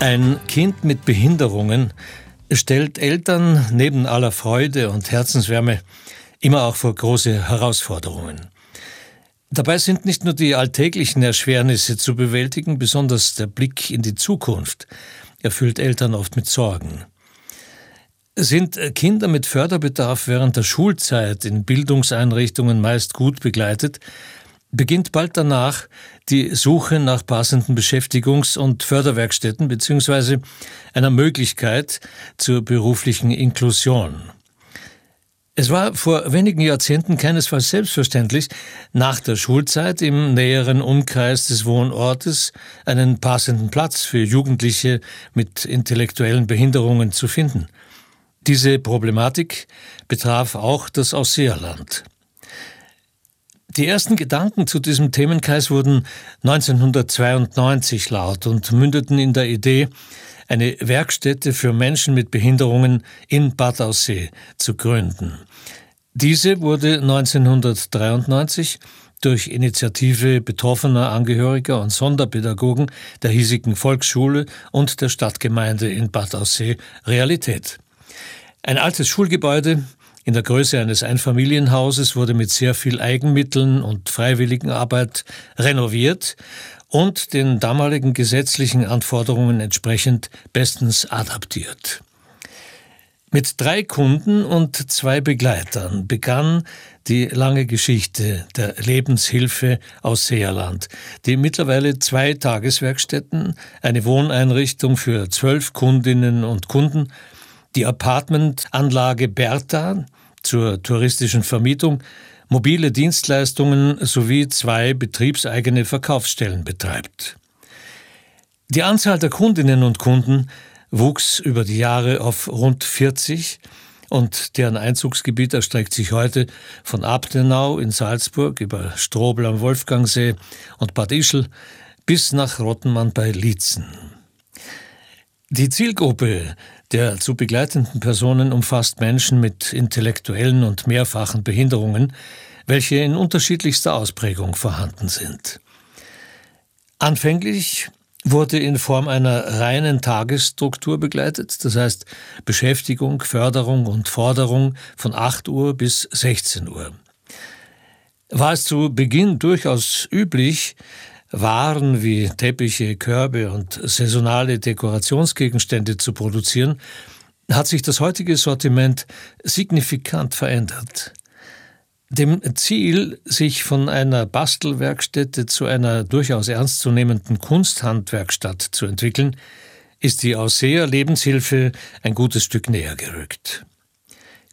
Ein Kind mit Behinderungen stellt Eltern neben aller Freude und Herzenswärme immer auch vor große Herausforderungen. Dabei sind nicht nur die alltäglichen Erschwernisse zu bewältigen, besonders der Blick in die Zukunft erfüllt Eltern oft mit Sorgen. Sind Kinder mit Förderbedarf während der Schulzeit in Bildungseinrichtungen meist gut begleitet, beginnt bald danach die Suche nach passenden Beschäftigungs- und Förderwerkstätten bzw. einer Möglichkeit zur beruflichen Inklusion. Es war vor wenigen Jahrzehnten keinesfalls selbstverständlich, nach der Schulzeit im näheren Umkreis des Wohnortes einen passenden Platz für Jugendliche mit intellektuellen Behinderungen zu finden. Diese Problematik betraf auch das Ausseerland. Die ersten Gedanken zu diesem Themenkreis wurden 1992 laut und mündeten in der Idee, eine Werkstätte für Menschen mit Behinderungen in Bad Aussee zu gründen. Diese wurde 1993 durch Initiative betroffener Angehöriger und Sonderpädagogen der hiesigen Volksschule und der Stadtgemeinde in Bad Aussee Realität. Ein altes Schulgebäude in der Größe eines Einfamilienhauses wurde mit sehr viel Eigenmitteln und Freiwilligenarbeit renoviert und den damaligen gesetzlichen Anforderungen entsprechend bestens adaptiert. Mit drei Kunden und zwei Begleitern begann die lange Geschichte der Lebenshilfe aus Seerland, die mittlerweile zwei Tageswerkstätten, eine Wohneinrichtung für zwölf Kundinnen und Kunden, die Apartmentanlage Bertha, zur touristischen Vermietung, mobile Dienstleistungen sowie zwei betriebseigene Verkaufsstellen betreibt. Die Anzahl der Kundinnen und Kunden wuchs über die Jahre auf rund 40 und deren Einzugsgebiet erstreckt sich heute von Abtenau in Salzburg über Strobel am Wolfgangsee und Bad Ischl bis nach Rottenmann bei Lietzen. Die Zielgruppe der zu begleitenden Personen umfasst Menschen mit intellektuellen und mehrfachen Behinderungen, welche in unterschiedlichster Ausprägung vorhanden sind. Anfänglich wurde in Form einer reinen Tagesstruktur begleitet, das heißt Beschäftigung, Förderung und Forderung von 8 Uhr bis 16 Uhr. War es zu Beginn durchaus üblich, waren wie Teppiche, Körbe und saisonale Dekorationsgegenstände zu produzieren, hat sich das heutige Sortiment signifikant verändert. Dem Ziel, sich von einer Bastelwerkstätte zu einer durchaus ernstzunehmenden Kunsthandwerkstatt zu entwickeln, ist die Ausseher Lebenshilfe ein gutes Stück näher gerückt.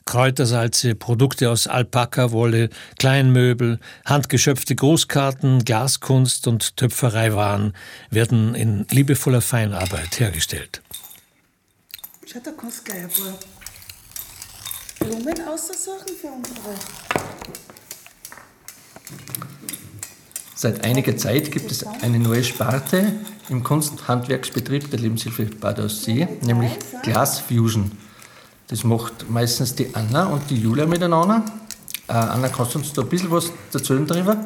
Kräutersalze, Produkte aus Alpakawolle, Kleinmöbel, handgeschöpfte Grußkarten, Glaskunst und Töpfereiwaren werden in liebevoller Feinarbeit hergestellt. Schau, da kannst du gleich ein paar Blumen aussuchen für unsere. Seit einiger Zeit gibt es eine neue Sparte im Kunsthandwerksbetrieb der Lebenshilfe Bad Aussee, nämlich Glass Fusion. Das macht meistens die Anna und die Julia miteinander. Äh, Anna, kannst du uns da ein bisschen was erzählen darüber?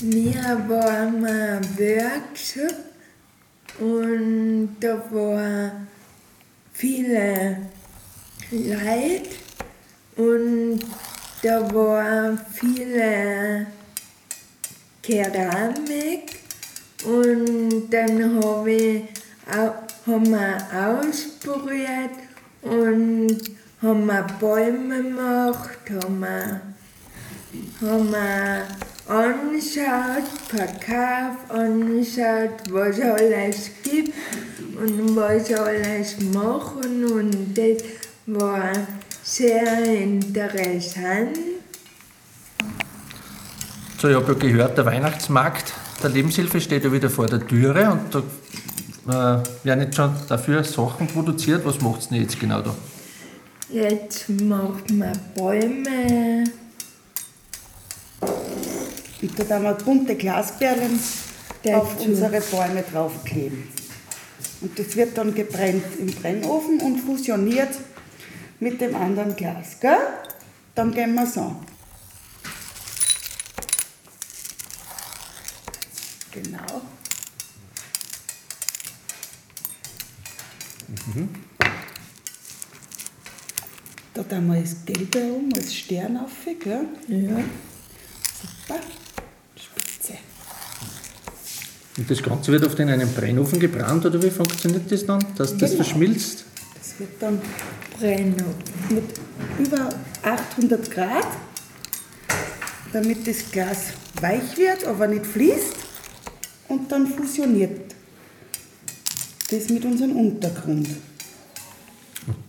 Wir waren ein Workshop und da waren viele Leute und da waren viele Keramik und dann habe ich, haben wir ausprobiert und haben wir Bäume gemacht, haben wir, haben wir angeschaut, verkauft, angeschaut, was alles gibt und was alles machen und das war sehr interessant. So, ich habe ja gehört, der Weihnachtsmarkt der Lebenshilfe steht ja wieder vor der Türe und da äh, werden jetzt schon dafür Sachen produziert. Was macht ihr jetzt genau da? Jetzt machen wir Bäume. Bitte da mal bunte Glasperlen auf unsere Bäume draufkleben. Und das wird dann gebrennt im Brennofen und fusioniert mit dem anderen Glas. Gell? Dann gehen wir es an. Genau. Mhm. Da wir das Gelbe um, als Stern auf, gell? Ja. Super. Spitze. Und das Ganze wird oft in einem Brennofen gebrannt oder wie funktioniert das dann, dass das Genau. verschmilzt? Das wird dann Brenno. mit über 800 Grad, damit das Glas weich wird, aber nicht fließt. Und dann fusioniert das mit unserem Untergrund.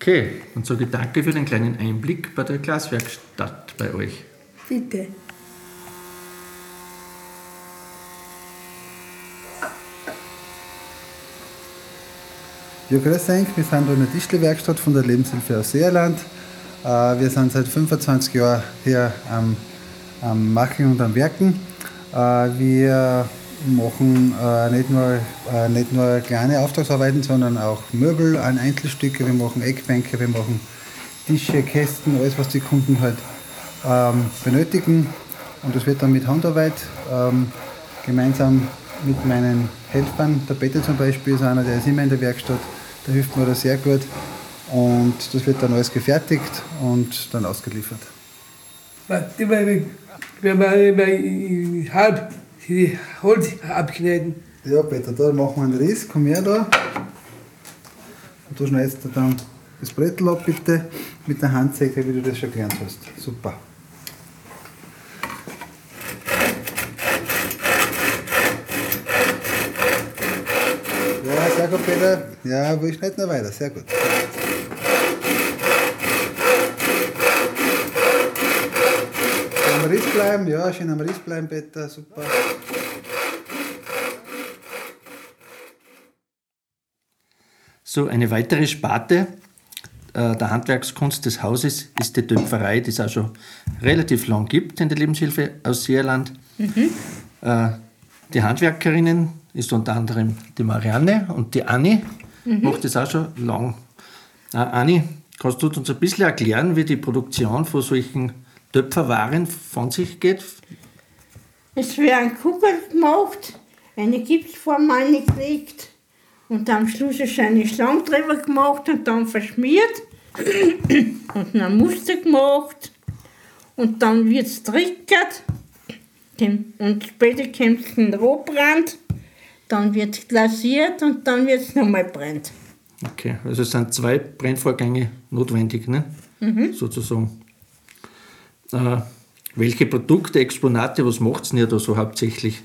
Okay, und sage danke für den kleinen Einblick bei der Glaswerkstatt bei euch. Bitte. Ja, grüß euch. Wir sind in der Tischlerwerkstatt von der Lebenshilfe aus Seerland. Äh, Wir sind seit 25 Jahren hier am, am Machen und am Werken. Äh, Wir machen äh, nicht nur, äh, nicht nur kleine Auftragsarbeiten, sondern auch Möbel an Einzelstücke. Wir machen Eckbänke, wir machen Tische, Kästen, alles, was die Kunden halt ähm, benötigen. Und das wird dann mit Handarbeit ähm, gemeinsam mit meinen Helfern. Der Peter zum Beispiel ist einer, der ist immer in der Werkstatt, der hilft mir da sehr gut. Und das wird dann alles gefertigt und dann ausgeliefert. Warte mal, wenn mal halb die Holz abschneiden. Ja, Peter, da machen wir einen Riss, komm her da. Und du schneidest dann das Brettel ab, bitte, mit der Handsäge, wie du das schon gelernt hast. Super. Ja, sehr gut, Peter. Ja, wir schneiden noch weiter, sehr gut. Am Riss bleiben, ja, schön am Riss bleiben, Peter, super. So, eine weitere Sparte äh, der Handwerkskunst des Hauses ist die Töpferei, die es auch schon relativ lang gibt in der Lebenshilfe aus Seerland. Äh, die Handwerkerinnen ist unter anderem die Marianne und die Anni, macht das auch schon lang. Äh, Anni, kannst du uns ein bisschen erklären, wie die Produktion von solchen Töpferwaren von sich geht? Es werden Kugeln gemacht, eine Gipsform angelegt und am Schluss ist eine Schlange drüber gemacht und dann verschmiert und ein Muster gemacht und dann wird es trickert und später kommt ein Rohbrand, dann wird es glasiert und dann wird es nochmal brennt. Okay, also es sind zwei Brennvorgänge notwendig, ne? sozusagen. Äh, welche Produkte, Exponate, was macht ihr da so hauptsächlich?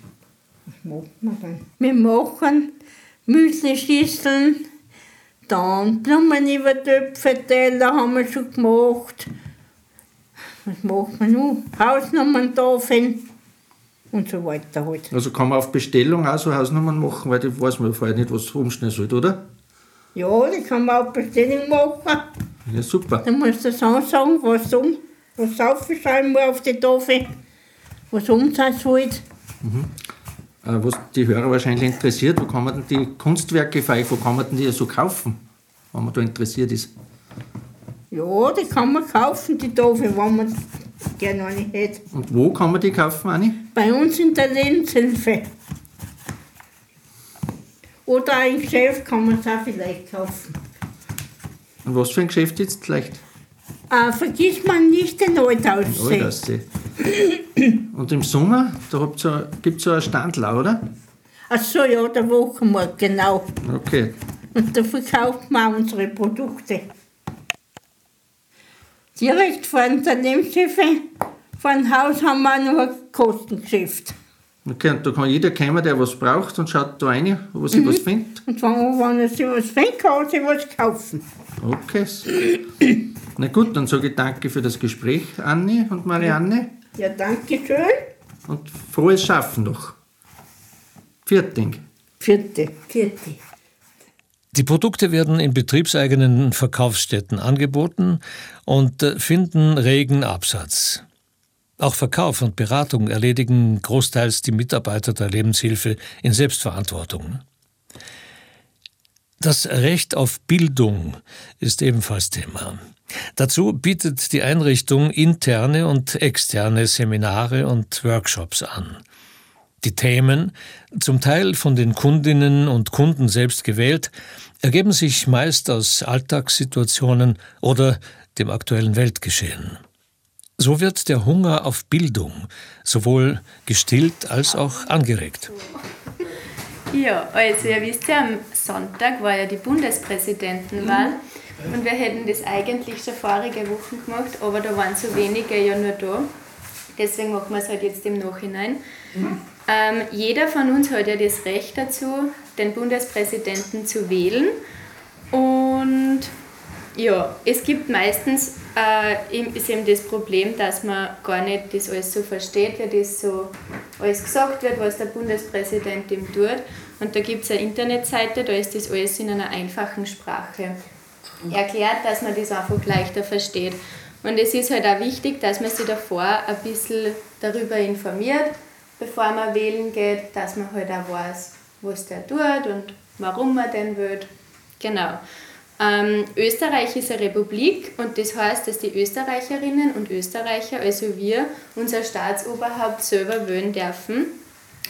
Was machen wir dann? Wir machen Müsli-Schüsseln, dann Blumenübertöpfe, Teller haben wir schon gemacht. Was machen wir noch? Hausnummern-Tafeln und so weiter halt. Also kann man auf Bestellung auch so Hausnummern machen, weil die weiß man vorher nicht, was umstellen soll, oder? Ja, die kann man auf Bestellung machen. Ja, super. Dann musst du so sagen, was um, was aufschreiben muss auf die Tafel, was umsatz halt. Äh, was die Hörer wahrscheinlich interessiert, wo kann man denn die Kunstwerke von euch, wo kann man denn die so kaufen, wenn man da interessiert ist? Ja, die kann man kaufen, die Tafel, wenn man gerne eine hätte. Und wo kann man die kaufen, Anni? Bei uns in der Lebenshilfe. Oder ein Geschäft kann man es auch vielleicht kaufen. Und was für ein Geschäft jetzt vielleicht? Äh, vergiss man nicht den Altaussee. Aldaussee. Und im Sommer, da gibt es so einen Standler, oder? Ach so, ja, der Wochenmarkt, genau. Okay. Und da verkauft man unsere Produkte. Direkt vor Lebenshilfe, vor dem Haus haben wir noch ein Kostengeschäft. Okay, und da kann jeder kommen, der was braucht und schaut da rein, wo sich was findet. Und wenn, wenn er sich was findet, kann er sich was kaufen. Okay. Na gut, dann sage ich danke für das Gespräch, Anni und Marianne. Ja, danke schön. Und frohes Schaffen noch. Vierting. Vierte. Vierte. Die Produkte werden in betriebseigenen Verkaufsstätten angeboten und äh, finden regen Absatz. Auch Verkauf und Beratung erledigen großteils die Mitarbeiter der Lebenshilfe in Selbstverantwortung. Das Recht auf Bildung ist ebenfalls Thema. Dazu bietet die Einrichtung interne und externe Seminare und Workshops an. Die Themen, zum Teil von den Kundinnen und Kunden selbst gewählt, ergeben sich meist aus Alltagssituationen oder dem aktuellen Weltgeschehen. So wird der Hunger auf Bildung sowohl gestillt als auch angeregt. Ja, also ihr wisst ja, am Sonntag war ja die Bundespräsidentenwahl und wir hätten das eigentlich schon vorige Wochen gemacht, aber da waren so wenige ja nur da. Deswegen machen wir es halt jetzt im Nachhinein. Ähm, jeder von uns hat ja das Recht dazu, den Bundespräsidenten zu wählen. Und ja, es gibt meistens äh, ist eben das Problem, dass man gar nicht das alles so versteht, wie das so alles gesagt wird, was der Bundespräsident ihm tut. Und da gibt es eine Internetseite, da ist das alles in einer einfachen Sprache erklärt, dass man das einfach leichter versteht. Und es ist halt auch wichtig, dass man sich davor ein bisschen darüber informiert, bevor man wählen geht, dass man halt auch weiß, was der tut und warum man den will. Genau. Ähm, Österreich ist eine Republik und das heißt, dass die Österreicherinnen und Österreicher, also wir, unser Staatsoberhaupt selber wählen dürfen.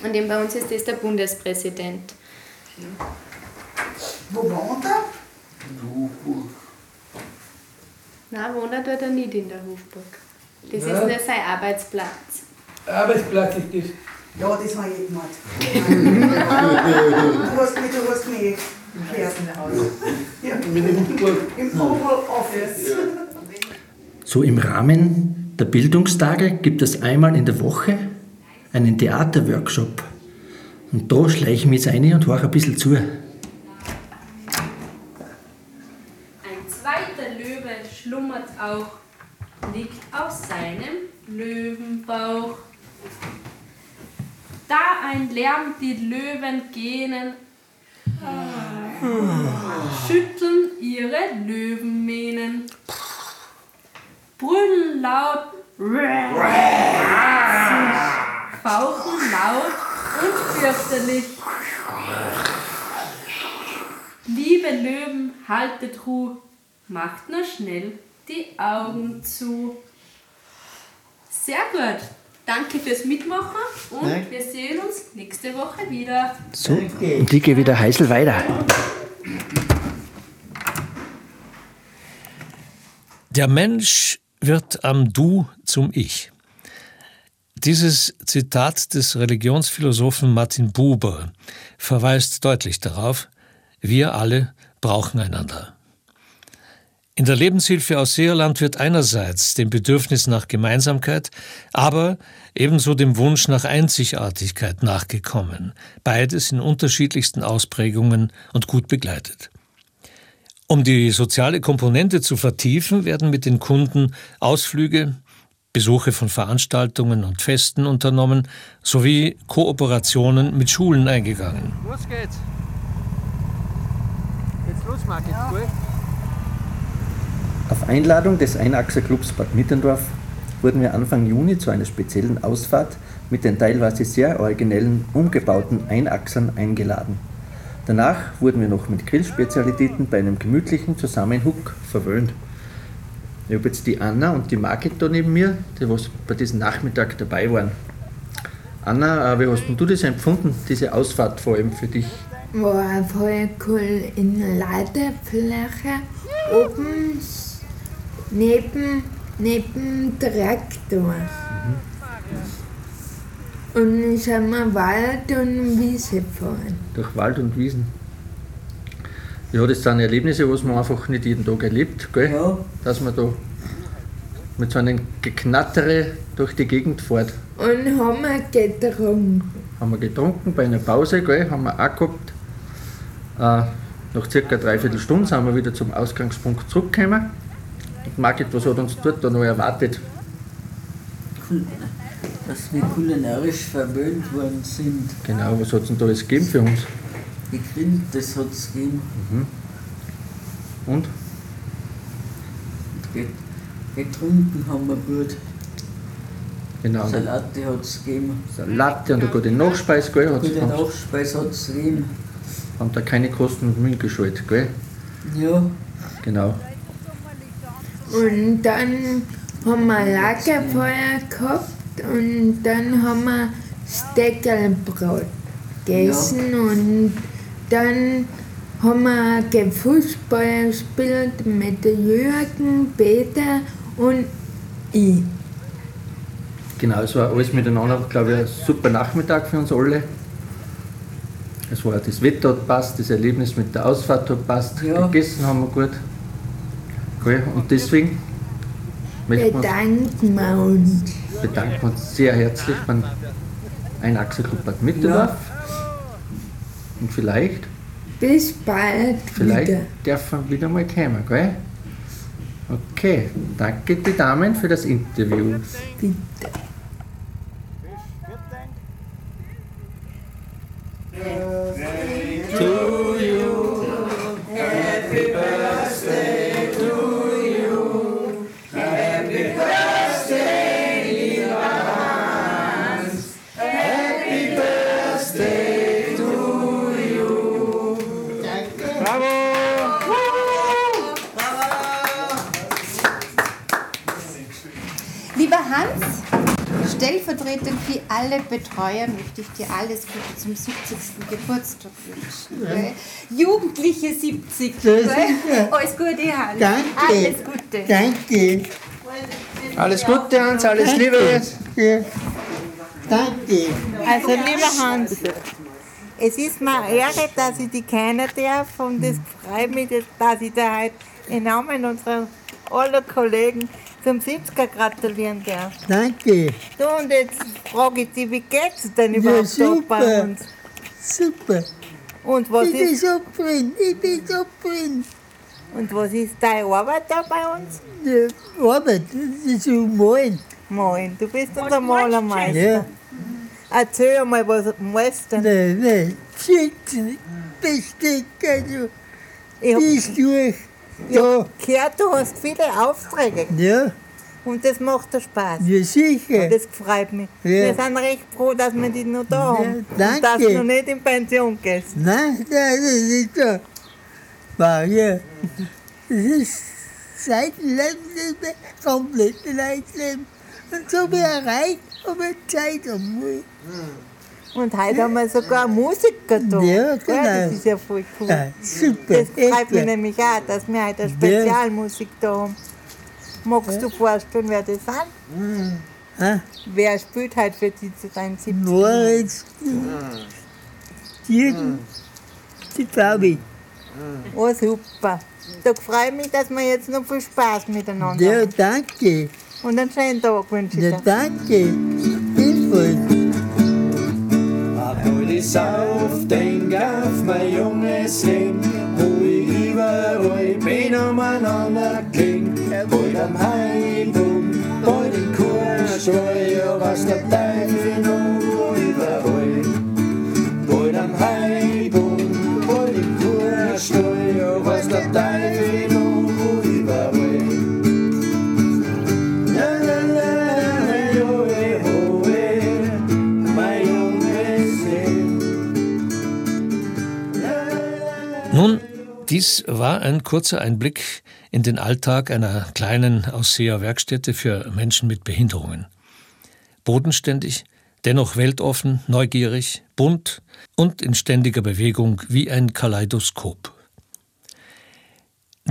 Und eben bei uns ist das der Bundespräsident. Wo wohnt er? Nein, wohnt er dort nicht in der Hofburg. Das Ja. ist nur sein Arbeitsplatz. Arbeitsplatz ist das. Ja, das habe ich gemacht. du hast mich, du hast mich gehört. Ja. Im Oval Office. So im Rahmen der Bildungstage gibt es einmal in der Woche einen Theaterworkshop. Und da schleiche ich mich jetzt rein und höre ein bisschen zu. Ein zweiter Löwe schlummert auch, liegt auf seinem Löwenbauch. Da ein Lärm die Löwen gähnen, schütteln ihre Löwenmähnen, brüllen laut, fauchen laut und fürchterlich. Liebe Löwen, haltet Ruhe, macht nur schnell die Augen zu. Sehr gut. Danke fürs Mitmachen und wir sehen uns nächste Woche wieder. So, und ich gehe wieder heißel weiter. Der Mensch wird am Du zum Ich. Dieses Zitat des Religionsphilosophen Martin Buber verweist deutlich darauf, wir alle brauchen einander. In der Lebenshilfe aus Seerland wird einerseits dem Bedürfnis nach Gemeinsamkeit, aber ebenso dem Wunsch nach Einzigartigkeit nachgekommen, beides in unterschiedlichsten Ausprägungen und gut begleitet. Um die soziale Komponente zu vertiefen, werden mit den Kunden Ausflüge, Besuche von Veranstaltungen und Festen unternommen sowie Kooperationen mit Schulen eingegangen. Los geht's. Geht's los, Margit, gut? Auf Einladung des Einachserclubs Bad Mittendorf wurden wir Anfang Juni zu einer speziellen Ausfahrt mit den teilweise sehr originellen, umgebauten Einachsern eingeladen. Danach wurden wir noch mit Grillspezialitäten bei einem gemütlichen Zusammenhuck verwöhnt. Ich habe jetzt die Anna und die Margit da neben mir, die was bei diesem Nachmittag dabei waren. Anna, äh, wie hast denn du das empfunden, diese Ausfahrt vor allem für dich? War voll cool in Ladefläche oben neben, neben Traktor. Und dann sind wir Wald und Wiese gefahren. durch Wald und Wiesen. Ja, das sind Erlebnisse, was man einfach nicht jeden Tag erlebt, gell? Ja. dass man da mit so einem Geknattere durch die Gegend fährt. Und haben wir getrunken. Haben wir getrunken bei einer Pause, gell? haben wir auch gehabt. Äh, nach circa dreiviertel Stunde sind wir wieder zum Ausgangspunkt zurückgekommen. Und Margit, was hat uns dort da noch erwartet? Dass wir kulinarisch verwöhnt worden sind. Genau, was hat es denn da alles gegeben für uns? Gegrillt, das hat es gegeben. Und? Get- Getrunken haben wir gut. Genau. Salate hat es gegeben. Salate und eine gute Nachspeise, gell? Hat's- Gute Nachspeise hat es gegeben. haben da keine Kosten und Mühen gescheut, gell? Ja. Genau. Und dann haben wir Lagerfeuer gehabt und dann haben wir Steckerlbrot gegessen und dann haben wir Fußball gespielt mit Jürgen, Peter und ich. Genau, es war alles miteinander, glaube ich, ein super Nachmittag für uns alle. Es war das Wetter hat passt, das Erlebnis mit der Ausfahrt hat passt, Ja. gegessen haben wir gut. Gell? Und deswegen Bedanken wir uns. bedanken uns sehr herzlich beim Einachselclub Bad Mitterndorf. Und vielleicht, Bis bald vielleicht wieder. dürfen wir wieder mal kommen, gell? Okay, danke die Damen für das Interview. Bitte. Stellvertretend für alle Betreuer möchte ich dir alles Gute zum 70. Geburtstag wünschen. gell? Jugendliche 70. Ja, gell? sicher. Alles Gute, Hans. Danke. Alles Gute. Danke. Alles Gute, Hans, alles Liebe. Ja. Danke. Also lieber Hans, es ist mir eine Ehre, dass ich dich kennen darf und es freut mich, dass ich dir heute im Namen unserer aller Kollegen zum 70er gratulieren darf. Danke. Du, und jetzt frage ich dich, wie geht's denn Ja, überhaupt bei super. uns? Super. Und was ich bin ist, so zufrieden. Ich bin so zufrieden. und was ist deine Arbeit da bei uns? Die Arbeit, das ist so malen. Malen, du bist unser Malermeister. Ja. Erzähl mal, was malst du denn? Nein, nein. Schützen, Besteck, also. Ich Bis durch. Ich hab gehört, du hast viele Aufträge Ja, und das macht dir Spaß. ja sicher. Das freut mich. Ja. Wir sind recht froh, dass wir dich noch da haben. Und dass danke. du noch nicht in Pension gehst. Nein, das ist so. War ja. Das ist seit Leben das komplette Leben. Und so wie erreicht, aber Zeit haben wir. Und heute haben wir sogar einen Musiker da. Ja, das genau. ist ja voll cool. Ja, super. Das freut echt, mich ja. nämlich auch, dass wir heute eine Spezialmusik da haben. Magst du vorstellen, wer das sind? Ah, Wer spielt heute für dich zu deinem 70. Moritz, Jürgen, die Fabi. Oh, super. Da freue ich mich, dass wir jetzt noch viel Spaß miteinander Ja, haben. danke. Und einen schönen Tag wünsche ich Ja, dir. danke. Ebenfalls. Heute sauf, denk auf mein junges Leben, wo ich überall bin umeinander kling. Bald am Heilung, bald im Kurstall, ja was der Teufel noch überall. Bald am Heilung, bald im Kurstall, ja was der Teufel dies war ein kurzer Einblick in den Alltag einer kleinen Ausseherwerkstätte für Menschen mit Behinderungen. Bodenständig, dennoch weltoffen, neugierig, bunt und in ständiger Bewegung wie ein Kaleidoskop.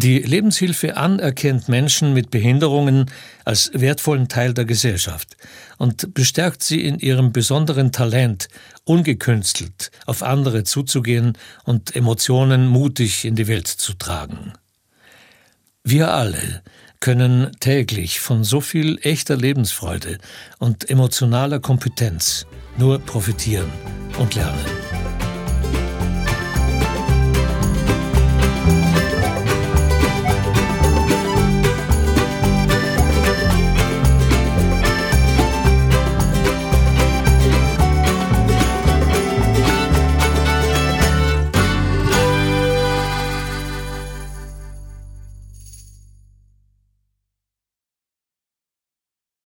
Die Lebenshilfe anerkennt Menschen mit Behinderungen als wertvollen Teil der Gesellschaft und bestärkt sie in ihrem besonderen Talent, ungekünstelt auf andere zuzugehen und Emotionen mutig in die Welt zu tragen. Wir alle können täglich von so viel echter Lebensfreude und emotionaler Kompetenz nur profitieren und lernen.